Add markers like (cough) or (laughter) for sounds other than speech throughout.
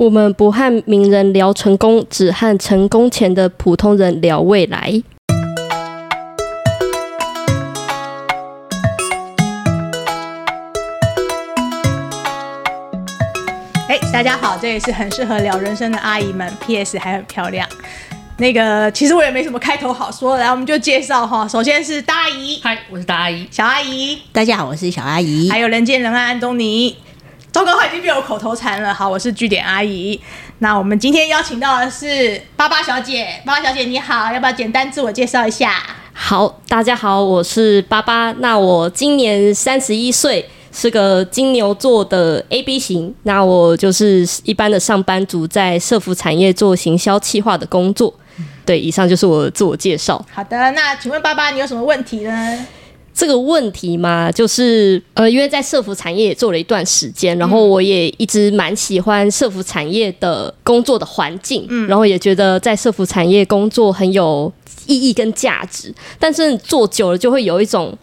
我们不和名人聊成功，只和成功前的普通人聊未来。哎，大家好，这也是很适合聊人生的阿姨们。P.S. 还很漂亮。那个，其实我也没什么开头好说，来，我们就介绍哈。首先是大阿姨，嗨，我是大阿姨，小阿姨，大家好，我是小阿姨，还有人见人爱安东尼。糟糕，已经变我口头禅了。好，我是据点阿姨。那我们今天邀请到的是巴巴小姐，巴巴小姐你好，要不要简单自我介绍一下？好，大家好，我是巴巴。那我今年三十一岁，是个金牛座的 AB 型。那我就是一般的上班族，在社服产业做行销企划的工作。对，以上就是我的自我介绍。好的，那请问巴巴，你有什么问题呢？这个问题嘛，就是呃，因为在社服产业也做了一段时间，然后我也一直蛮喜欢社服产业的工作的环境，嗯，然后也觉得在社服产业工作很有意义跟价值，但是做久了就会有一种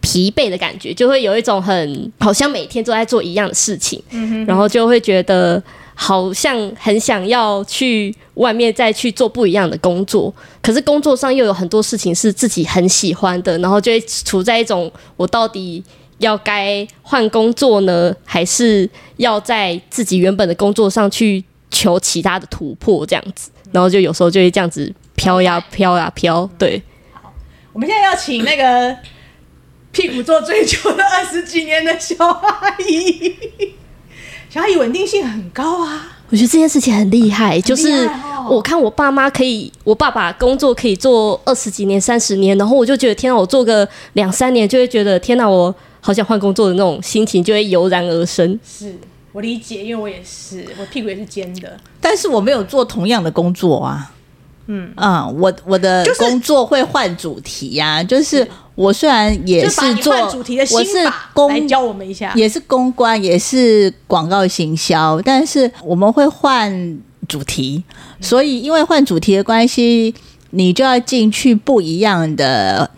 疲惫的感觉，就会有一种很好像每天都在做一样的事情，嗯哼哼，然后就会觉得。好像很想要去外面再去做不一样的工作，可是工作上又有很多事情是自己很喜欢的，然后就会处在一种我到底要该换工作呢，还是要在自己原本的工作上去求其他的突破这样子，然后就有时候就会这样子飘呀 (laughs) 飘呀飘。对，好，我们现在要请那个屁股做最久的二十几年的小阿姨。小阿姨稳定性很高啊，我觉得这件事情很厉害。就是我看我爸妈可以，我爸爸工作可以做二十几年、三十年，然后我就觉得天哪，我做个两三年就会觉得天哪，我好想换工作的那种心情就会油然而生。是我理解，因为我也是，我屁股也是尖的，但是我没有做同样的工作啊。嗯。嗯，我我的工作会换主题呀、啊，就是。是我虽然也是做，我是公，来教我们一下，也是公关，也是广告行销，但是我们会换主题，所以因为换主题的关系，你就要进去不一样的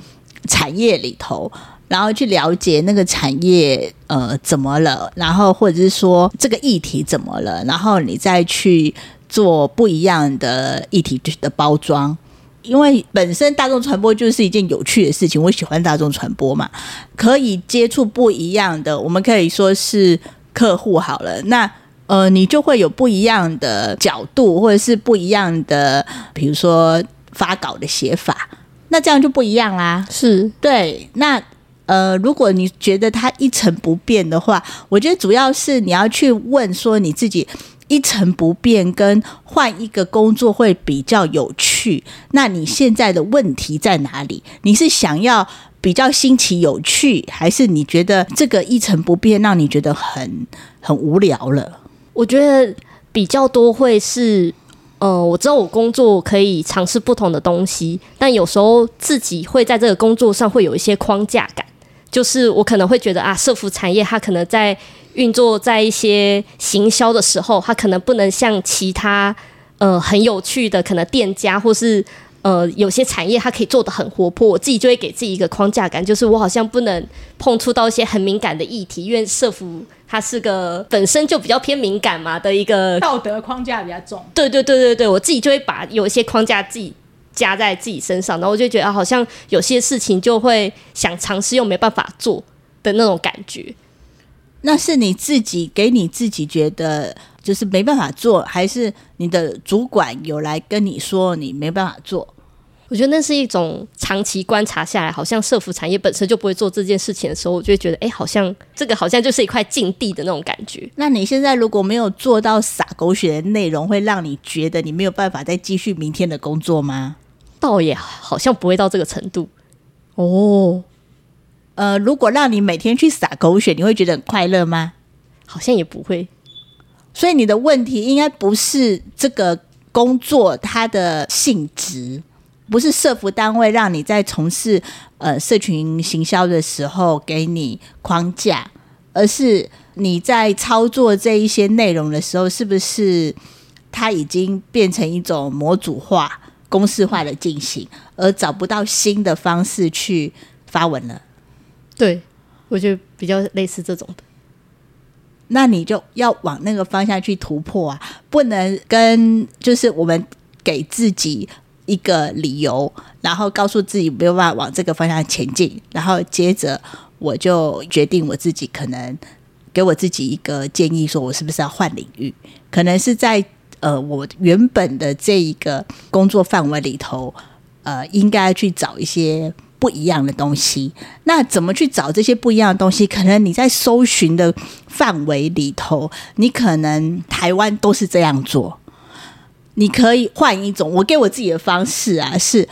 产业里头，然后去了解那个产业呃怎么了，然后或者是说这个议题怎么了，然后你再去做不一样的议题的包装。因为本身大众传播就是一件有趣的事情，我喜欢大众传播嘛，可以接触不一样的，我们可以说是客户好了。那呃，你就会有不一样的角度，或者是不一样的，比如说发稿的写法，那这样就不一样啦。是对。那呃，如果你觉得它一成不变的话，我觉得主要是你要去问说你自己。一成不变跟换一个工作会比较有趣，那你现在的问题在哪里？你是想要比较新奇有趣，还是你觉得这个一成不变让你觉得很很无聊了？我觉得比较多会是，呃，我知道我工作可以尝试不同的东西，但有时候自己会在这个工作上会有一些框架感，就是我可能会觉得啊，社服产业它可能在。运作在一些行销的时候，它可能不能像其他呃很有趣的可能店家，或是呃有些产业它可以做得很活泼。我自己就会给自己一个框架感，就是我好像不能碰触到一些很敏感的议题，因为社服它是个本身就比较偏敏感嘛的一个道德框架比较重。对对对对对，我自己就会把有一些框架自己加在自己身上，然后我就觉得好像有些事情就会想尝试又没办法做的那种感觉。那是你自己给你自己觉得就是没办法做，还是你的主管有来跟你说你没办法做？我觉得那是一种长期观察下来，好像社服产业本身就不会做这件事情的时候，我就会觉得，哎，好像这个好像就是一块禁地的那种感觉。那你现在如果没有做到撒狗血的内容，会让你觉得你没有办法再继续明天的工作吗？倒也好像不会到这个程度哦。呃，如果让你每天去撒狗血，你会觉得很快乐吗？好像也不会。所以你的问题应该不是这个工作它的性质，不是社服单位让你在从事呃社群行销的时候给你框架，而是你在操作这一些内容的时候，是不是它已经变成一种模组化、公式化的进行，而找不到新的方式去发文了？对，我觉得比较类似这种的。那你就要往那个方向去突破啊，不能跟就是我们给自己一个理由，然后告诉自己没有办法往这个方向前进，然后接着我就决定我自己可能给我自己一个建议，说我是不是要换领域？可能是在呃我原本的这一个工作范围里头，呃，应该去找一些。不一样的东西，那怎么去找这些不一样的东西？可能你在搜寻的范围里头，你可能台湾都是这样做。你可以换一种，我给我自己的方式啊，是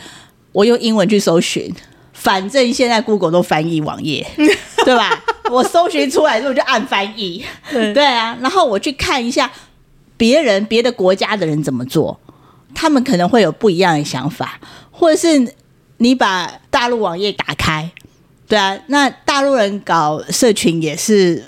我用英文去搜寻，反正现在 Google 都翻译网页，(laughs) 对吧？我搜寻出来之后就按翻译，对啊，然后我去看一下别人别的国家的人怎么做，他们可能会有不一样的想法，或者是。你把大陆网页打开，对啊，那大陆人搞社群也是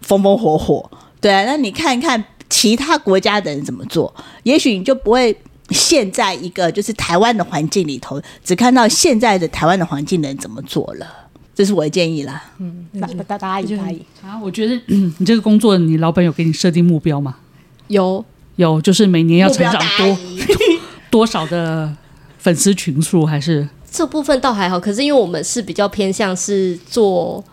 风风火火，对啊，那你看一看其他国家的人怎么做，也许你就不会陷在一个就是台湾的环境里头，只看到现在的台湾的环境的人怎么做了，这是我的建议啦。嗯，大大大阿姨阿姨啊，我觉得你这个工作，你老板有给你设定目标吗？有有，就是每年要成长多 (laughs) 多少的。粉丝群数还是这部分倒还好，可是因为我们是比较偏向是做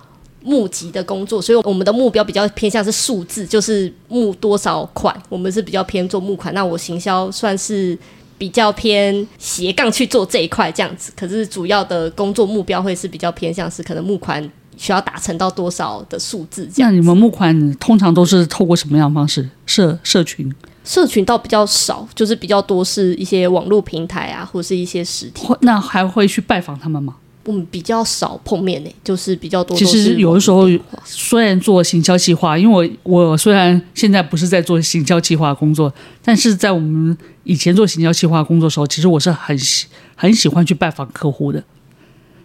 募集的工作，所以我们的目标比较偏向是数字，就是募多少款，我们是比较偏做募款。那我行销算是比较偏斜杠去做这一块这样子，可是主要的工作目标会是比较偏向是可能募款需要达成到多少的数字这样。那你们募款通常都是透过什么样的方式？社社群？社群倒比较少，就是比较多是一些网络平台啊，或是一些实体。那还会去拜访他们吗？我们比较少碰面呢，就是比较多。其实有的时候，虽然做行销计划，因为我我虽然现在不是在做行销计划工作，但是在我们以前做行销计划工作的时候，其实我是很喜很喜欢去拜访客户的。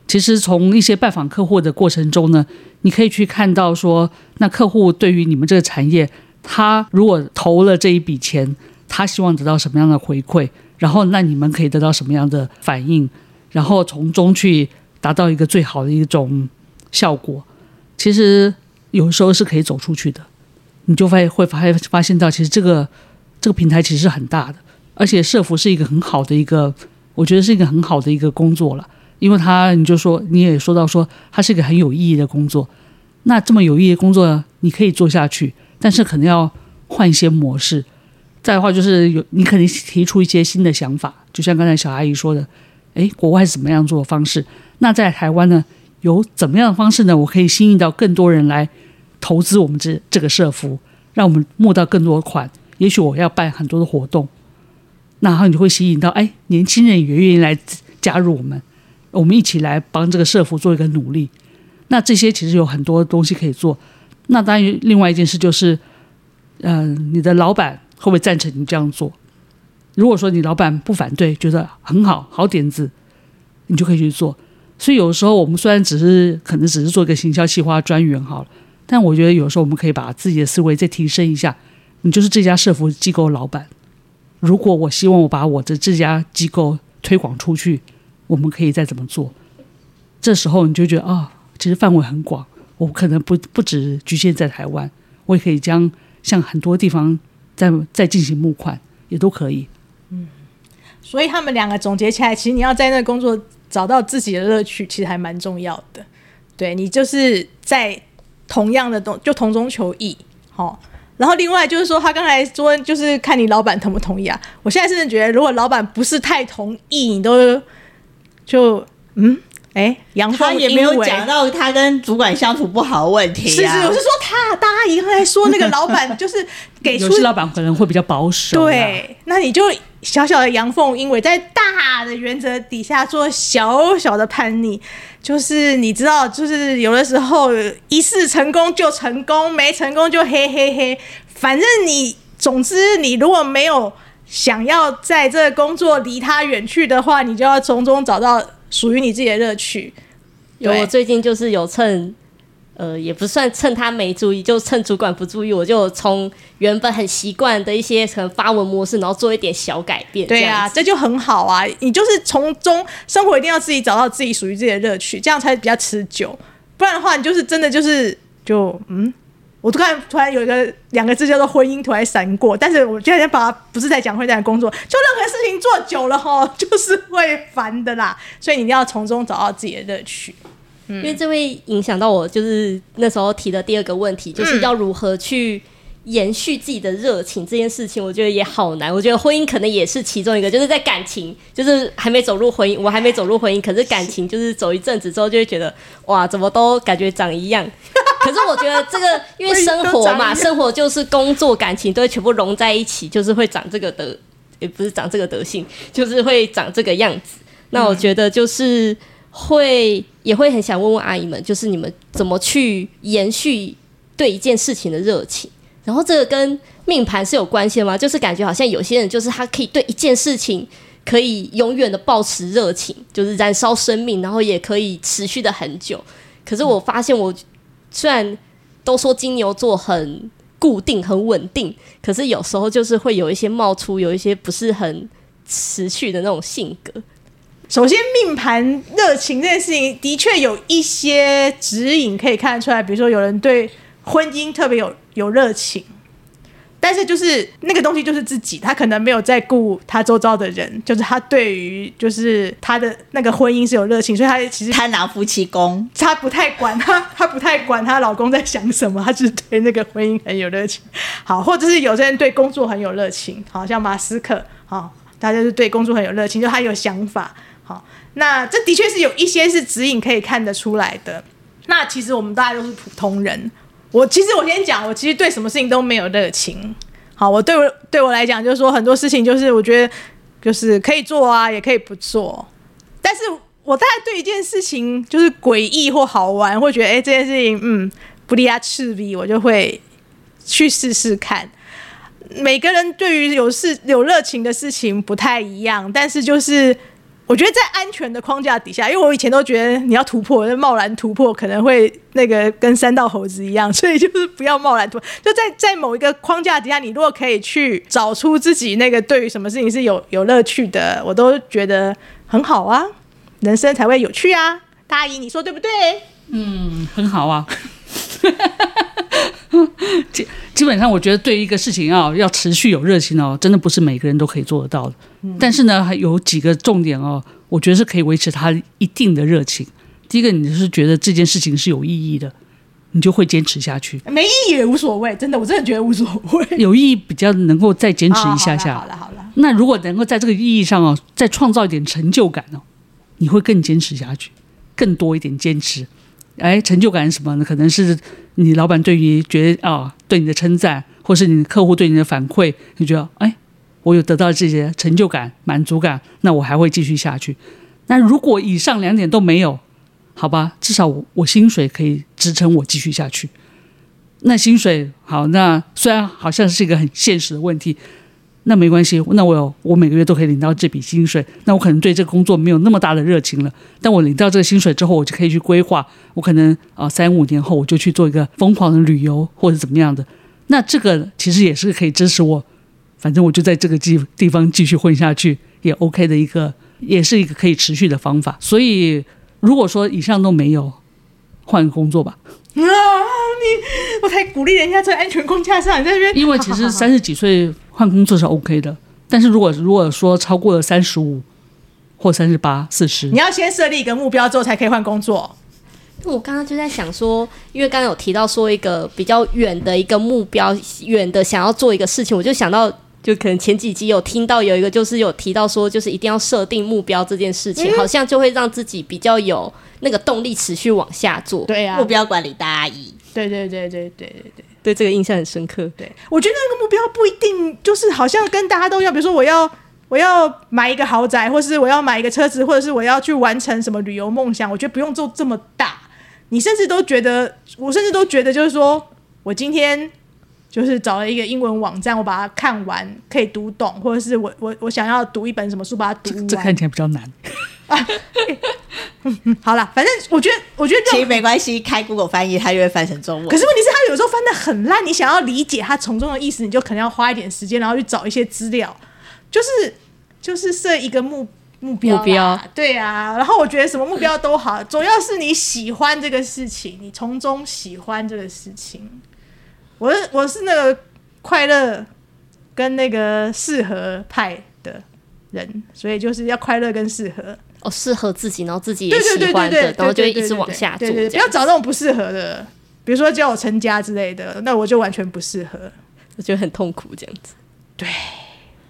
其实从一些拜访客户的过程中呢，你可以去看到说，那客户对于你们这个产业。他如果投了这一笔钱，他希望得到什么样的回馈？然后那你们可以得到什么样的反应？然后从中去达到一个最好的一种效果。其实有时候是可以走出去的，你就会会发发现到，其实这个这个平台其实是很大的，而且社服是一个很好的一个，我觉得是一个很好的一个工作了，因为他你就说你也说到说，它是一个很有意义的工作。那这么有意义的工作，你可以做下去。但是可能要换一些模式，再的话就是有你可能提出一些新的想法，就像刚才小阿姨说的，诶，国外是怎么样做的方式？那在台湾呢，有怎么样的方式呢？我可以吸引到更多人来投资我们这这个社福，让我们募到更多款。也许我要办很多的活动，然后你就会吸引到诶，年轻人也愿意来加入我们，我们一起来帮这个社福做一个努力。那这些其实有很多东西可以做。那当然，另外一件事就是，嗯、你的老板会不会赞成你这样做？如果说你老板不反对，觉得很好，好点子，你就可以去做。所以有时候我们虽然只是可能只是做一个行销企划专员好了，但我觉得有时候我们可以把自己的思维再提升一下。你就是这家社福机构老板，如果我希望我把我的这家机构推广出去，我们可以再怎么做？这时候你就觉得啊、其实范围很广。我可能不不只局限在台湾，我也可以将向很多地方再再进行募款，也都可以。嗯，所以他们两个总结起来，其实你要在那工作找到自己的乐趣，其实还蛮重要的。对，你就是在同样的东，就同中求异。好，然后另外就是说，他刚才说，就是看你老板同不同意啊。我现在甚至觉得，如果老板不是太同意，你都就嗯。哎，杨凤也没有讲到他跟主管相处不好的问题啊。是是，我是说他大阿姨还说那个老板 (laughs) 就是给出，有些老板可能会比较保守。对，那你就小小的阳奉阴违，在大的原则底下做小小的叛逆，就是你知道，就是有的时候一次成功就成功，没成功就嘿嘿嘿。反正你，总之你如果没有想要在这个工作离他远去的话，你就要从中找到。属于你自己的乐趣。有，我最近就是有趁，呃，也不算趁他没注意，就趁主管不注意，我就从原本很习惯的一些可能发文模式，然后做一点小改变。对啊，这就很好啊！你就是从中生活一定要自己找到自己属于自己的乐趣，这样才比较持久。不然的话，你就是真的就是就嗯，我突然突然有一个两个字叫做婚姻突然闪过，但是我今天把它不是在讲会在工作，就任何事情做久了哈，(laughs) 就是会烦的啦，所以你一定要从中找到自己的乐趣。因为这会影响到我，就是那时候提的第二个问题，就是要如何去延续自己的热情这件事情，我觉得也好难。我觉得婚姻可能也是其中一个，就是在感情，就是还没走入婚姻，我还没走入婚姻，可是感情就是走一阵子之后，就会觉得哇，怎么都感觉长一样。可是我觉得这个，因为生活嘛，(laughs) 生活就是工作、感情都会全部融在一起，就是会长这个德，也不是长这个德性，就是会长这个样子。那我觉得就是。会也会很想问问阿姨们，就是你们怎么去延续对一件事情的热情？然后这个跟命盘是有关系的吗？就是感觉好像有些人就是他可以对一件事情可以永远的保持热情，就是燃烧生命，然后也可以持续的很久。可是我发现我虽然都说金牛座很固定、很稳定，可是有时候就是会有一些冒出，有一些不是很持续的那种性格。首先，命盘热情这件事情的确有一些指引可以看得出来，比如说有人对婚姻特别有有热情，但是就是那个东西就是自己，他可能没有在顾他周遭的人，就是他对于就是他的那个婚姻是有热情，所以他其实贪狼夫妻宫，他不太管他，他不太管他老公在想什么，他只是对那个婚姻很有热情。好，或者是有些人对工作很有热情，好像马斯克，好，他就是对工作很有热情，就他有想法。好，那这的确是有一些是指引可以看得出来的。那其实我们大家都是普通人。我其实我先讲，我其实对什么事情都没有热情。好，我对我对我来讲，就是说很多事情就是我觉得就是可以做啊，也可以不做。但是我大概对一件事情就是诡异或好玩，会觉得哎这件事情嗯不离啊赤壁，我就会去试试看。每个人对于有事有热情的事情不太一样，但是就是。我觉得在安全的框架底下，因为我以前都觉得你要突破，贸然突破可能会那个跟三道猴子一样，所以就是不要贸然突破。就在在某一个框架底下，你如果可以去找出自己那个对于什么事情是有有乐趣的，我都觉得很好啊，人生才会有趣啊。大姨，你说对不对？嗯，很好啊。基基本上，我觉得对一个事情啊，要持续有热情哦，真的不是每个人都可以做得到的。嗯、但是呢，还有几个重点哦，我觉得是可以维持他一定的热情。第一个，你是觉得这件事情是有意义的，你就会坚持下去。没意义也无所谓，真的，我真的觉得无所谓。有意义比较能够再坚持一下下。好了，好了。那如果能够在这个意义上哦，再创造一点成就感哦，你会更坚持下去，更多一点坚持。哎，成就感是什么呢？可能是你老板对于觉得啊、对你的称赞，或是你客户对你的反馈，你觉得哎，我有得到这些成就感、满足感，那我还会继续下去。那如果以上两点都没有，好吧，至少我我薪水可以支撑我继续下去。那薪水好，那虽然好像是一个很现实的问题。那没关系，那我有我每个月都可以领到这笔薪水，那我可能对这个工作没有那么大的热情了。但我领到这个薪水之后，我就可以去规划，我可能啊、呃、三五年后我就去做一个疯狂的旅游或者怎么样的。那这个其实也是可以支持我，反正我就在这个地地方继续混下去也 OK 的一个，也是一个可以持续的方法。所以如果说以上都没有，换个工作吧。(laughs) 啊，你我才鼓励人家在安全框架上，你在这边。因为其实 (laughs) 三十几岁。换工作是 OK 的，但是如果如果说超过了三十五或三十八、四十，你要先设立一个目标之后才可以换工作。我刚刚就在想说，因为刚刚有提到说一个比较远的一个目标，远的想要做一个事情，我就想到，就可能前几集有听到有一个就是有提到说，就是一定要设定目标这件事情，嗯、好像就会让自己比较有那个动力持续往下做。对啊，目标管理大阿姨。对对对对对对对。对这个印象很深刻。对，我觉得那个目标不一定就是好像跟大家都要，比如说我要我要买一个豪宅，或是我要买一个车子，或者是我要去完成什么旅游梦想。我觉得不用做这么大。你甚至都觉得，我甚至都觉得，就是说我今天就是找了一个英文网站，我把它看完，可以读懂，或者是我我我想要读一本什么书，把它读完。这，看起来比较难。(laughs) 好了，反正我觉得，我觉得其实没关系，开 Google 翻译，它就会翻成中文。可是问题是，它有时候翻的很烂，你想要理解它从中的意思，你就可能要花一点时间，然后去找一些资料，就是就是设一个目目标，目标，对啊。然后我觉得什么目标都好，主要是你喜欢这个事情，你从中喜欢这个事情。我是我是那个快乐跟那个适合派的人，所以就是要快乐跟适合哦，适合自己，然后自己也喜欢的，然后就一直往下做。不要找那种不适合的，比如说叫我成家之类的，那我就完全不适合，我觉得很痛苦这样子。对，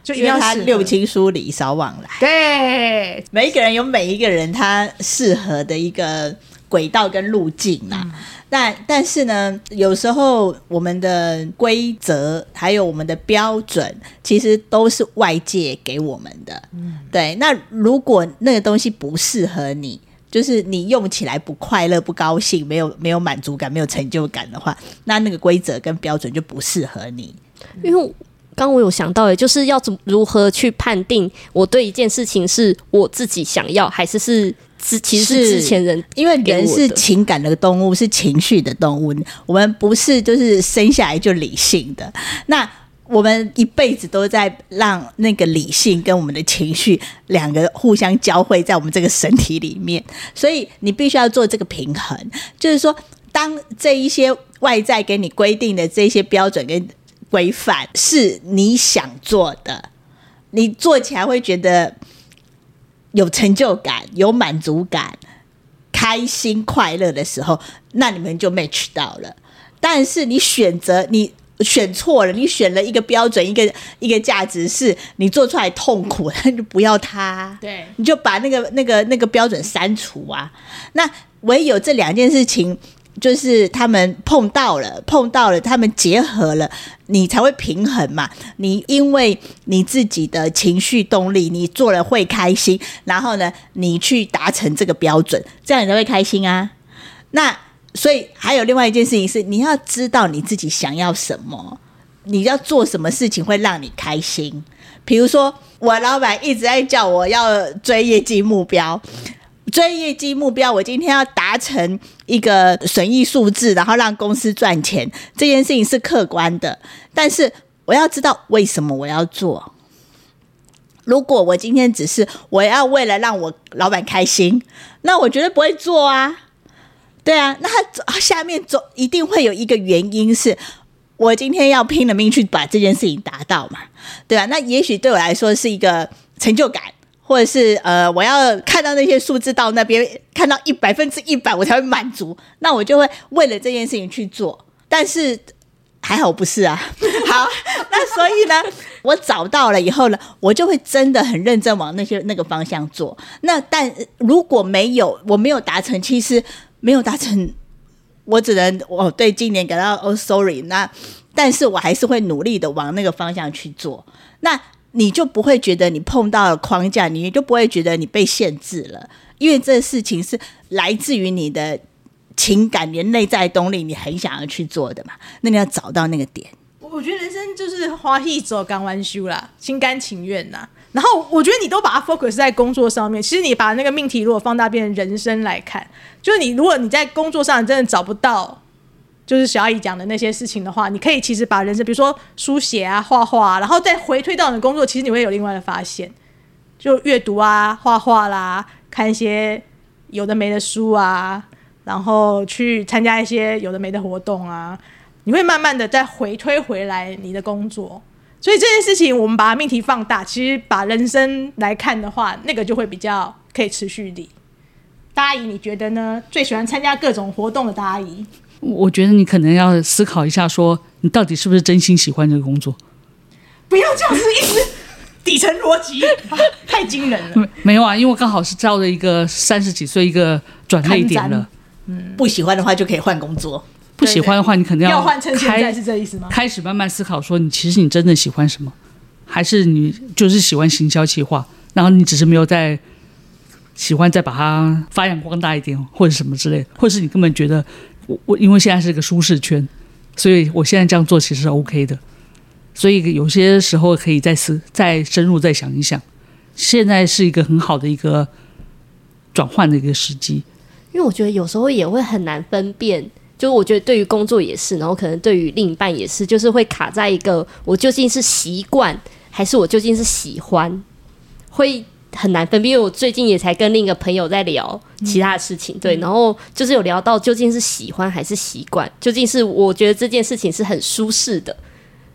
就一定要他六亲疏离少往来。对，每一个人有每一个人他适合的一个轨道跟路径啊。嗯但但是呢，有时候我们的规则还有我们的标准，其实都是外界给我们的。嗯，对。那如果那个东西不适合你，就是你用起来不快乐、不高兴、没有没有满足感、没有成就感的话，那那个规则跟标准就不适合你。因为刚我有想到，诶，就是要怎如何去判定我对一件事情是我自己想要，还是是？其实是之前人，因为人是情感的动物，是情绪的动物。我们不是就是生下来就理性的，那我们一辈子都在让那个理性跟我们的情绪两个互相交汇在我们这个身体里面。所以你必须要做这个平衡，就是说，当这一些外在给你规定的这些标准跟规范是你想做的，你做起来会觉得。有成就感、有满足感、开心快乐的时候，那你们就 match 到了。但是你选择你选错了，你选了一个标准、一个一个价值，是你做出来痛苦，(laughs) 那就不要它。对，你就把那个那个那个标准删除啊。那唯有这两件事情。就是他们碰到了，碰到了，他们结合了，你才会平衡嘛。你因为你自己的情绪动力，你做了会开心，然后呢，你去达成这个标准，这样你才会开心啊。那所以还有另外一件事情是，你要知道你自己想要什么，你要做什么事情会让你开心。比如说，我老板一直在叫我要追业绩目标。追业绩目标，我今天要达成一个损益数字，然后让公司赚钱，这件事情是客观的。但是我要知道为什么我要做。如果我今天只是我要为了让我老板开心，那我绝对不会做啊。对啊，那他下面总一定会有一个原因，是我今天要拼了命去把这件事情达到嘛？对啊，那也许对我来说是一个成就感。或者是呃，我要看到那些数字到那边，看到一百分之一百，我才会满足。那我就会为了这件事情去做。但是还好不是啊。(laughs) 好，那所以呢，我找到了以后呢，我就会真的很认真往那些那个方向做。那但如果没有，我没有达成，其实没有达成，我只能我对今年感到哦，sorry。那但是我还是会努力的往那个方向去做。那。你就不会觉得你碰到了框架，你就不会觉得你被限制了，因为这事情是来自于你的情感、你的内在动力，你很想要去做的嘛。那你要找到那个点。我觉得人生就是花一走港湾修啦，心甘情愿呐。然后我觉得你都把它 focus 在工作上面，其实你把那个命题如果放大变成人生来看，就是你如果你在工作上真的找不到。就是小阿姨讲的那些事情的话，你可以其实把人生，比如说书写啊、画画，然后再回推到你的工作，其实你会有另外的发现，就阅读啊、画画啦，看一些有的没的书啊，然后去参加一些有的没的活动啊，你会慢慢的再回推回来你的工作。所以这件事情，我们把命题放大，其实把人生来看的话，那个就会比较可以持续力。大阿姨，你觉得呢？最喜欢参加各种活动的大阿姨？我觉得你可能要思考一下，说你到底是不是真心喜欢这个工作？不要这样子，一直底层逻辑、啊、(laughs) 太惊人了。没有啊，因为刚好是照着一个三十几岁一个转捩点了。嗯，不喜欢的话就可以换工作。不喜欢的话，你肯定要要换成现在是这意思吗？开始慢慢思考，说你其实你真的喜欢什么，还是你就是喜欢行销企划，然后你只是没有在喜欢再把它发扬光大一点，或者什么之类的，或者是你根本觉得。我我因为现在是个舒适圈，所以我现在这样做其实是 OK 的。所以有些时候可以再思、再深入、再想一想。现在是一个很好的一个转换的一个时机。因为我觉得有时候也会很难分辨，就我觉得对于工作也是，然后可能对于另一半也是，就是会卡在一个我究竟是习惯还是我究竟是喜欢，会很难分辨，因为我最近也才跟另一个朋友在聊其他的事情，嗯、对，然后就是有聊到究竟是喜欢还是习惯，究竟是我觉得这件事情是很舒适的，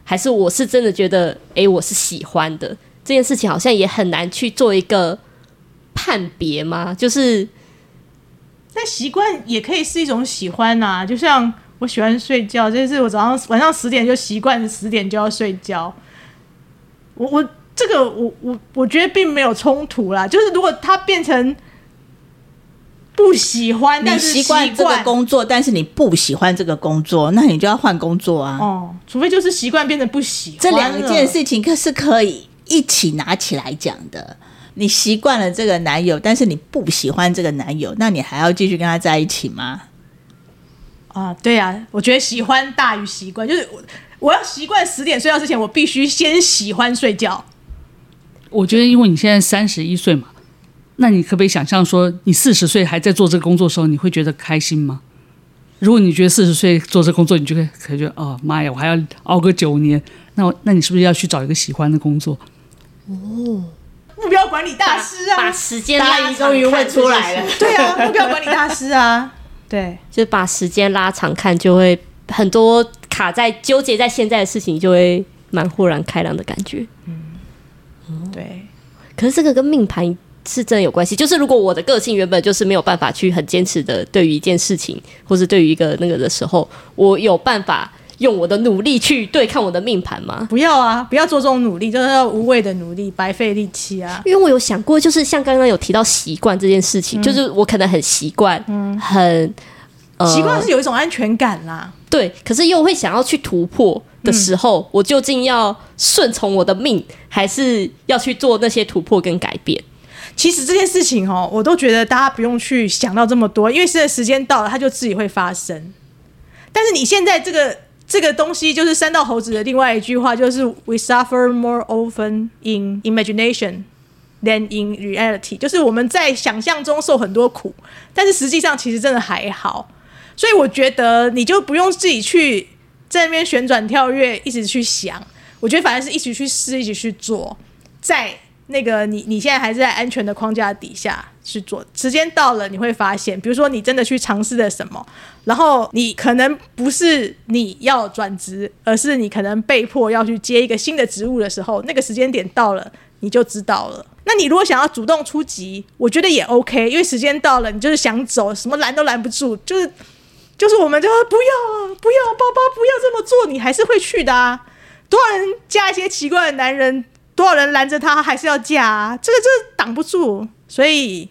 还是我是真的觉得，哎，我是喜欢的这件事情，好像也很难去做一个判别嘛，就是，但习惯也可以是一种喜欢呐、啊，就像我喜欢睡觉，就是我早上晚上十点就习惯十点就要睡觉，我我。这个我我我觉得并没有冲突啦，就是如果他变成不喜欢，但是习惯这个工作，但是你不喜欢这个工作，那你就要换工作啊。哦，除非就是习惯变成不喜欢，这两件事情可是可以一起拿起来讲的。你习惯了这个男友，但是你不喜欢这个男友，那你还要继续跟他在一起吗？啊，对啊，我觉得喜欢大于习惯，就是我我要习惯十点睡觉之前，我必须先喜欢睡觉。我觉得，因为你现在三十一岁嘛，那你可不可以想象说，你四十岁还在做这个工作的时候，你会觉得开心吗？如果你觉得四十岁做这个工作，你就会可以觉得，哦妈呀，我还要熬个九年，那我那你是不是要去找一个喜欢的工作？哦，目标管理大师啊，把，把时间拉长，终于问出来了，对啊，(laughs) 目标管理大师啊，对，就把时间拉长看，就会很多卡在纠结在现在的事情，就会蛮豁然开朗的感觉。嗯。对，可是这个跟命盘是真的有关系。就是如果我的个性原本就是没有办法去很坚持的，对于一件事情，或是对于一个那个的时候，我有办法用我的努力去对抗我的命盘吗？不要啊，不要做这种努力，就是要无谓的努力，白费力气啊。因为我有想过，就是像刚刚有提到习惯这件事情，嗯、就是我可能很习惯，嗯，很习惯是有一种安全感啦。对，可是又会想要去突破的时候，嗯、我究竟要顺从我的命，还是要去做那些突破跟改变？其实这件事情哦，我都觉得大家不用去想到这么多，因为现在时间到了，它就自己会发生。但是你现在这个这个东西，就是三道猴子的另外一句话，就是 “We suffer more often in imagination than in reality”，就是我们在想象中受很多苦，但是实际上其实真的还好。所以我觉得你就不用自己去在那边旋转跳跃，一直去想。我觉得反而是一起去试，一起去做，在那个你你现在还是在安全的框架底下去做。时间到了，你会发现，比如说你真的去尝试了什么，然后你可能不是你要转职，而是你可能被迫要去接一个新的职务的时候，那个时间点到了，你就知道了。那你如果想要主动出击，我觉得也 OK，因为时间到了，你就是想走，什么拦都拦不住，就是。就是我们就说不要啊，不要，包包不要这么做，你还是会去的啊。多少人嫁一些奇怪的男人，多少人拦着他还是要嫁啊，这个就是挡不住，所以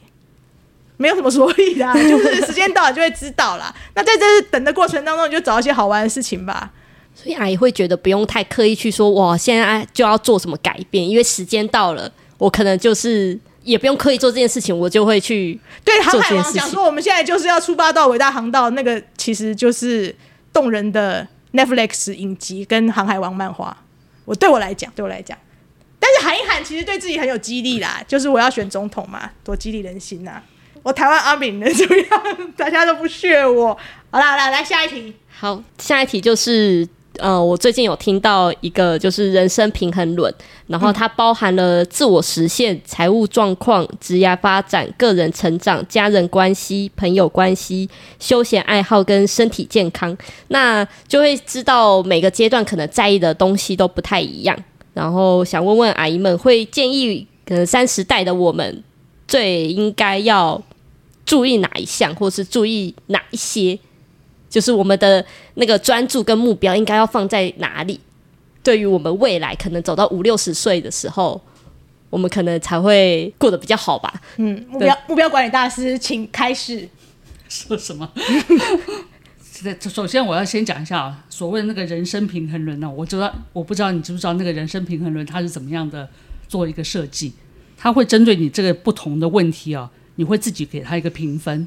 没有什么所以的，(laughs) 就是时间到了就会知道了。那在这等的过程当中，你就找一些好玩的事情吧。所以阿姨会觉得不用太刻意去说，哇，现在就要做什么改变，因为时间到了，我可能就是。也不用刻意做这件事情，我就会去对航海王讲说，我们现在就是要出发到伟大航道，那个其实就是动人的 Netflix 影集跟航海王漫画。我对我来讲，对我来讲，但是喊一喊，其实对自己很有激励啦。就是我要选总统嘛，多激励人心呐、啊！我台湾阿炳能怎么样？(laughs) 大家都不屑我。好啦，好啦，来下一题。好，下一题就是。呃，我最近有听到一个就是人生平衡论，然后它包含了自我实现、财务状况、职业发展、个人成长、家人关系、朋友关系、休闲爱好跟身体健康，那就会知道每个阶段可能在意的东西都不太一样。然后想问问阿姨们，会建议可能三十代的我们最应该要注意哪一项，或是注意哪一些？就是我们的那个专注跟目标应该要放在哪里？对于我们未来可能走到五六十岁的时候，我们可能才会过得比较好吧？嗯，目标目标管理大师，请开始。说什么？(laughs) 首先我要先讲一下啊，所谓的那个人生平衡轮呢，我知道，我不知道你知不知道那个人生平衡轮它是怎么样的做一个设计？它会针对你这个不同的问题啊，你会自己给它一个评分。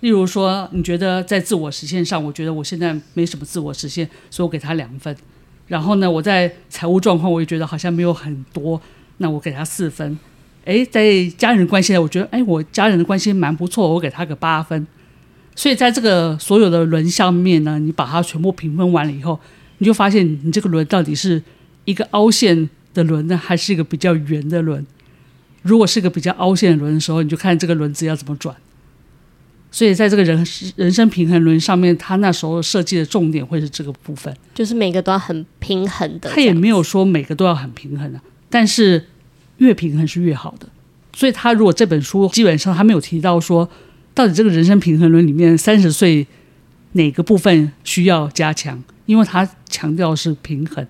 例如说，你觉得在自我实现上，我觉得我现在没什么自我实现，所以我给他两分。然后呢，我在财务状况，我也觉得好像没有很多，那我给他四分。诶，在家人关系，我觉得诶，我家人的关系蛮不错，我给他个八分。所以在这个所有的轮上面呢，你把它全部评分完了以后，你就发现你这个轮到底是一个凹陷的轮呢，还是一个比较圆的轮？如果是个比较凹陷的轮的时候，你就看这个轮子要怎么转。所以在这个人人生平衡轮上面，他那时候设计的重点会是这个部分，就是每个都要很平衡的。他也没有说每个都要很平衡的，但是越平衡是越好的。所以他如果这本书基本上他没有提到说，到底这个人生平衡轮里面三十岁哪个部分需要加强，因为他强调是平衡。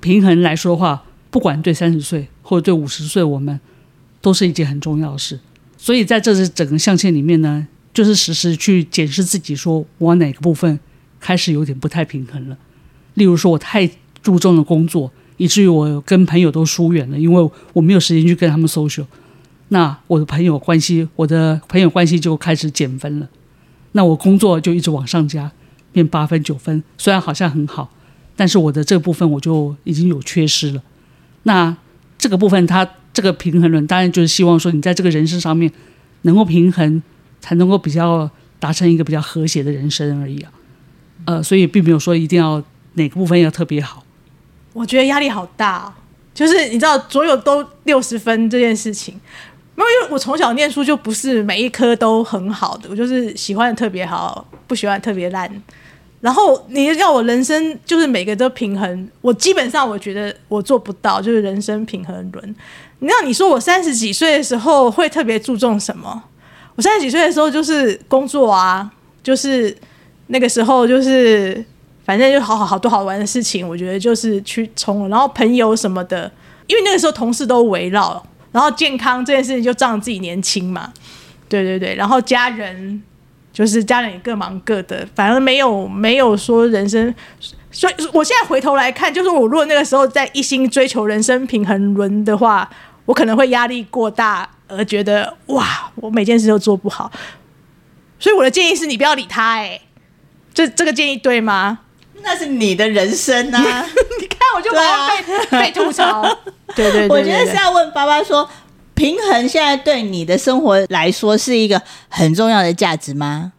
平衡来说的话，不管对三十岁或者对五十岁，我们都是一件很重要的事。所以在这是整个象限里面呢。就是时时去检视自己，说我哪个部分开始有点不太平衡了。例如说，我太注重了工作，以至于我跟朋友都疏远了，因为我没有时间去跟他们 social。那我的朋友关系，我的朋友关系就开始减分了。那我工作就一直往上加，变八分九分，虽然好像很好，但是我的这个部分我就已经有缺失了。那这个部分，它这个平衡轮，当然就是希望说你在这个人生上面能够平衡。才能够比较达成一个比较和谐的人生而已啊，呃，所以并没有说一定要哪个部分要特别好。我觉得压力好大，就是你知道所有都六十分这件事情，没有因为我从小念书就不是每一科都很好的，我就是喜欢的特别好，不喜欢特别烂。然后你要我人生就是每个都平衡，我基本上我觉得我做不到，就是人生平衡轮。你知道你说我三十几岁的时候会特别注重什么？我三十几岁的时候就是工作啊，就是那个时候就是反正就好好好多好玩的事情，我觉得就是去冲，然后朋友什么的，因为那个时候同事都围绕，然后健康这件事情就仗自己年轻嘛，对对对，然后家人就是家人也各忙各的，反而没有没有说人生，所以我现在回头来看，就是我如果那个时候在一心追求人生平衡轮的话，我可能会压力过大。而觉得哇，我每件事都做不好，所以我的建议是你不要理他。哎，这这个建议对吗？那是你的人生啊！(laughs) 你看，我就被、啊、被吐槽。对 (laughs) 对，对对对，我觉得是要问爸爸说，平衡现在对你的生活来说是一个很重要的价值吗？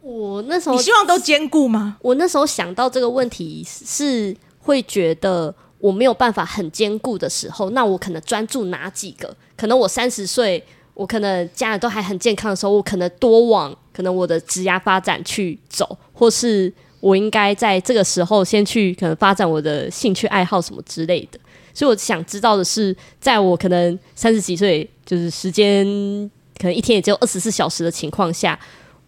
我那时候你希望都兼顾吗？我那时候想到这个问题是会觉得。我没有办法很兼顾的时候，那我可能专注哪几个？可能我三十岁，我可能家人都还很健康的时候，我可能多往可能我的职业发展去走，或是我应该在这个时候先去可能发展我的兴趣爱好什么之类的。所以我想知道的是，在我可能三十几岁，就是时间可能一天也只有二十四小时的情况下，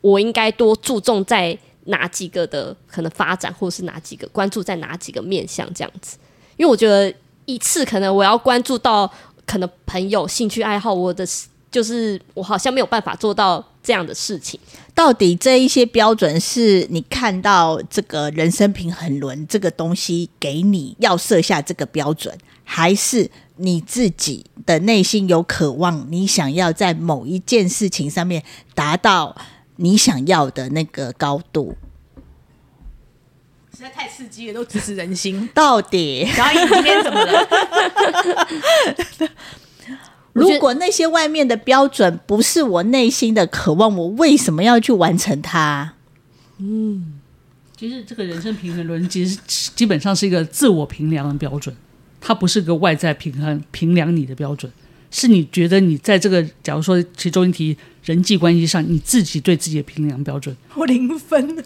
我应该多注重在哪几个的可能发展，或是哪几个关注在哪几个面向这样子。因为我觉得一次可能我要关注到可能朋友兴趣爱好，我的就是我好像没有办法做到这样的事情。到底这一些标准是你看到这个人生平衡轮这个东西给你要设下这个标准，还是你自己的内心有渴望，你想要在某一件事情上面达到你想要的那个高度？实在太刺激了，都直指人心。(laughs) 到底小颖今天怎么了？(laughs) 如果那些外面的标准不是我内心的渴望，我为什么要去完成它？嗯，其实这个人生平衡轮其实基本上是一个自我评量的标准，它不是个外在平衡评量你的标准。是你觉得你在这个，假如说其中一题人际关系上，你自己对自己的评量标准，我零分，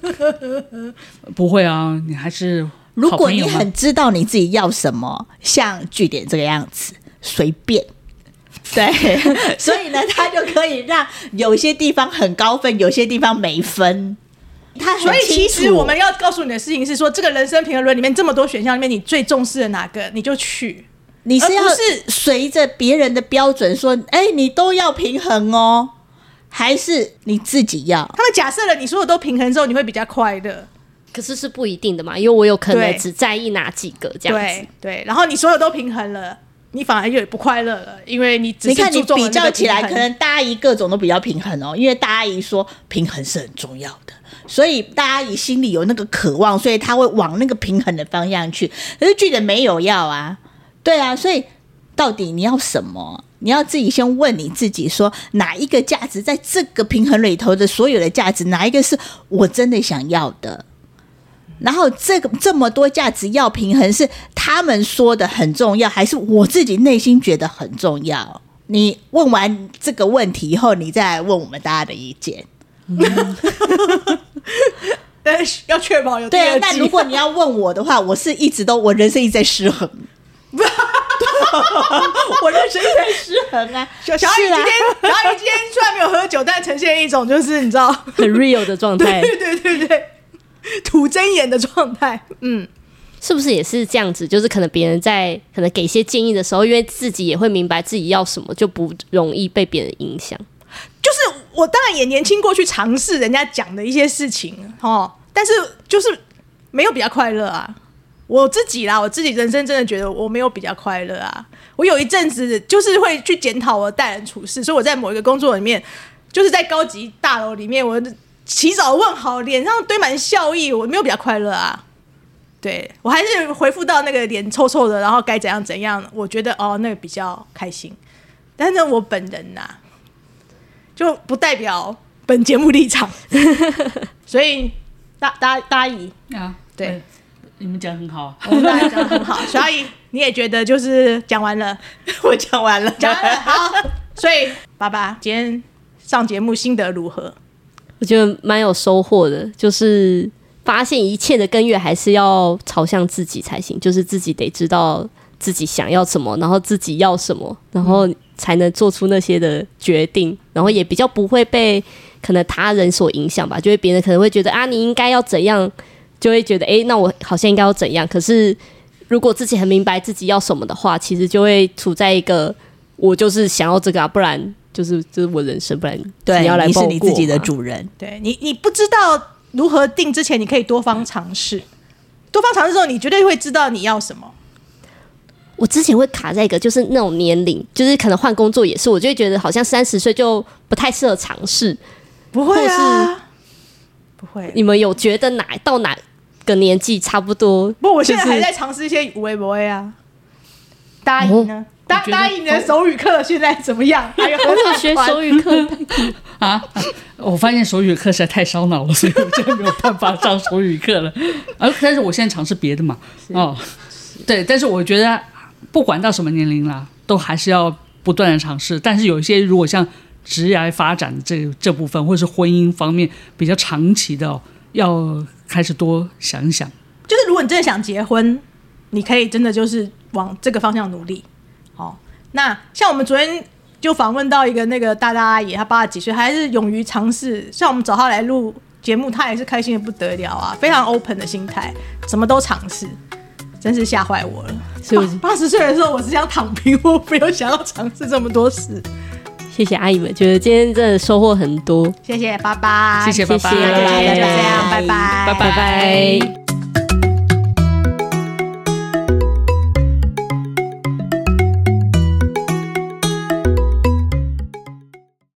不会啊，你还是如果你很知道你自己要什么，像据点这个样子，随便，对，(laughs) 所以呢，他就可以让有些地方很高分，有些地方没分。他所以其实我们要告诉你的事情是说，这个人生平衡轮里面这么多选项里面，你最重视的哪个，你就去。你是要是随着别人的标准说，哎，你都要平衡哦，还是你自己要？他们假设了你所有都平衡之后，你会比较快乐。可是是不一定的嘛，因为我有可能只在意哪几个这样子。对对，然后你所有都平衡了，你反而越不快乐了，因为你只是你看你比较起来，可能大阿姨各种都比较平衡哦，因为大阿姨说平衡是很重要的，所以大阿姨心里有那个渴望，所以她会往那个平衡的方向去。可是巨人没有要啊。对啊，所以到底你要什么？你要自己先问你自己说，说哪一个价值在这个平衡里头的所有的价值，哪一个是我真的想要的？然后这个这么多价值要平衡，是他们说的很重要，还是我自己内心觉得很重要？你问完这个问题以后，你再来问我们大家的意见。(laughs) 但是要确保有对啊。那如果你要问我的话，我是一直都我人生一直在失衡。我认识一直在失衡啊！小小阿姨今天，啊、小阿姨今天虽然没有喝酒，但呈现一种就是你知道很 real 的状态。对对对对，吐真言的状态。嗯，是不是也是这样子？就是可能别人在可能给一些建议的时候，因为自己也会明白自己要什么，就不容易被别人影响。就是我当然也年轻过去尝试人家讲的一些事情哦，但是就是没有比较快乐啊。我自己啦，我自己人生真的觉得我没有比较快乐啊。我有一阵子就是会去检讨我待人处事，所以我在某一个工作里面，就是在高级大楼里面，我起早问好，脸上堆满笑意，我没有比较快乐啊。对，我还是回复到那个脸臭臭的，然后该怎样怎样，我觉得哦，那个比较开心。但是我本人呐、啊，就不代表本节目立场，(laughs) 所以大大大阿姨啊，对。对你们讲很好，我们大家讲的很好。小阿姨，你也觉得就是讲完了，(laughs) 我讲完了，讲完了。好，所以爸爸今天上节目心得如何？我觉得蛮有收获的，就是发现一切的根源还是要朝向自己才行，就是自己得知道自己想要什么，然后自己要什么，然后才能做出那些的决定，然后也比较不会被可能他人所影响吧，就会别人可能会觉得啊，你应该要怎样。就会觉得，哎，那我好像应该要怎样？可是如果自己很明白自己要什么的话，其实就会处在一个我就是想要这个啊，不然就是就是我人生，不然对你要来你是你自己的主人。对你，你不知道如何定之前，你可以多方尝试。多方尝试之后，你绝对会知道你要什么。我之前会卡在一个，就是那种年龄，就是可能换工作也是，我就会觉得好像三十岁就不太适合尝试。不会啊，不会。你们有觉得哪到哪？个年纪差不多，不，我现在还在尝试一些微博啊。答应呢？答答应你的手语课现在怎么样？(laughs) 还有我有学手语课 (laughs) 啊！我发现手语课实在太烧脑了，所以我现在没有办法上手语课了。啊，但是我现在尝试别的嘛。哦，对，但是我觉得不管到什么年龄啦，都还是要不断的尝试。但是有一些如果像职业发展这这部分，或者是婚姻方面比较长期的，要。开始多想一想，就是如果你真的想结婚，你可以真的就是往这个方向努力。好，那像我们昨天就访问到一个那个大大阿姨，她八十几岁，还是勇于尝试。像我们找她来录节目，她也是开心的不得了啊，非常 open 的心态，什么都尝试，真是吓坏我了。是不是？(laughs) 八十岁的时候，我是想躺平，我没有想要尝试这么多事。谢谢阿姨们，觉得今天真的收获很多。谢谢拜拜，谢谢拜拜，谢谢，就这样，拜拜，拜拜。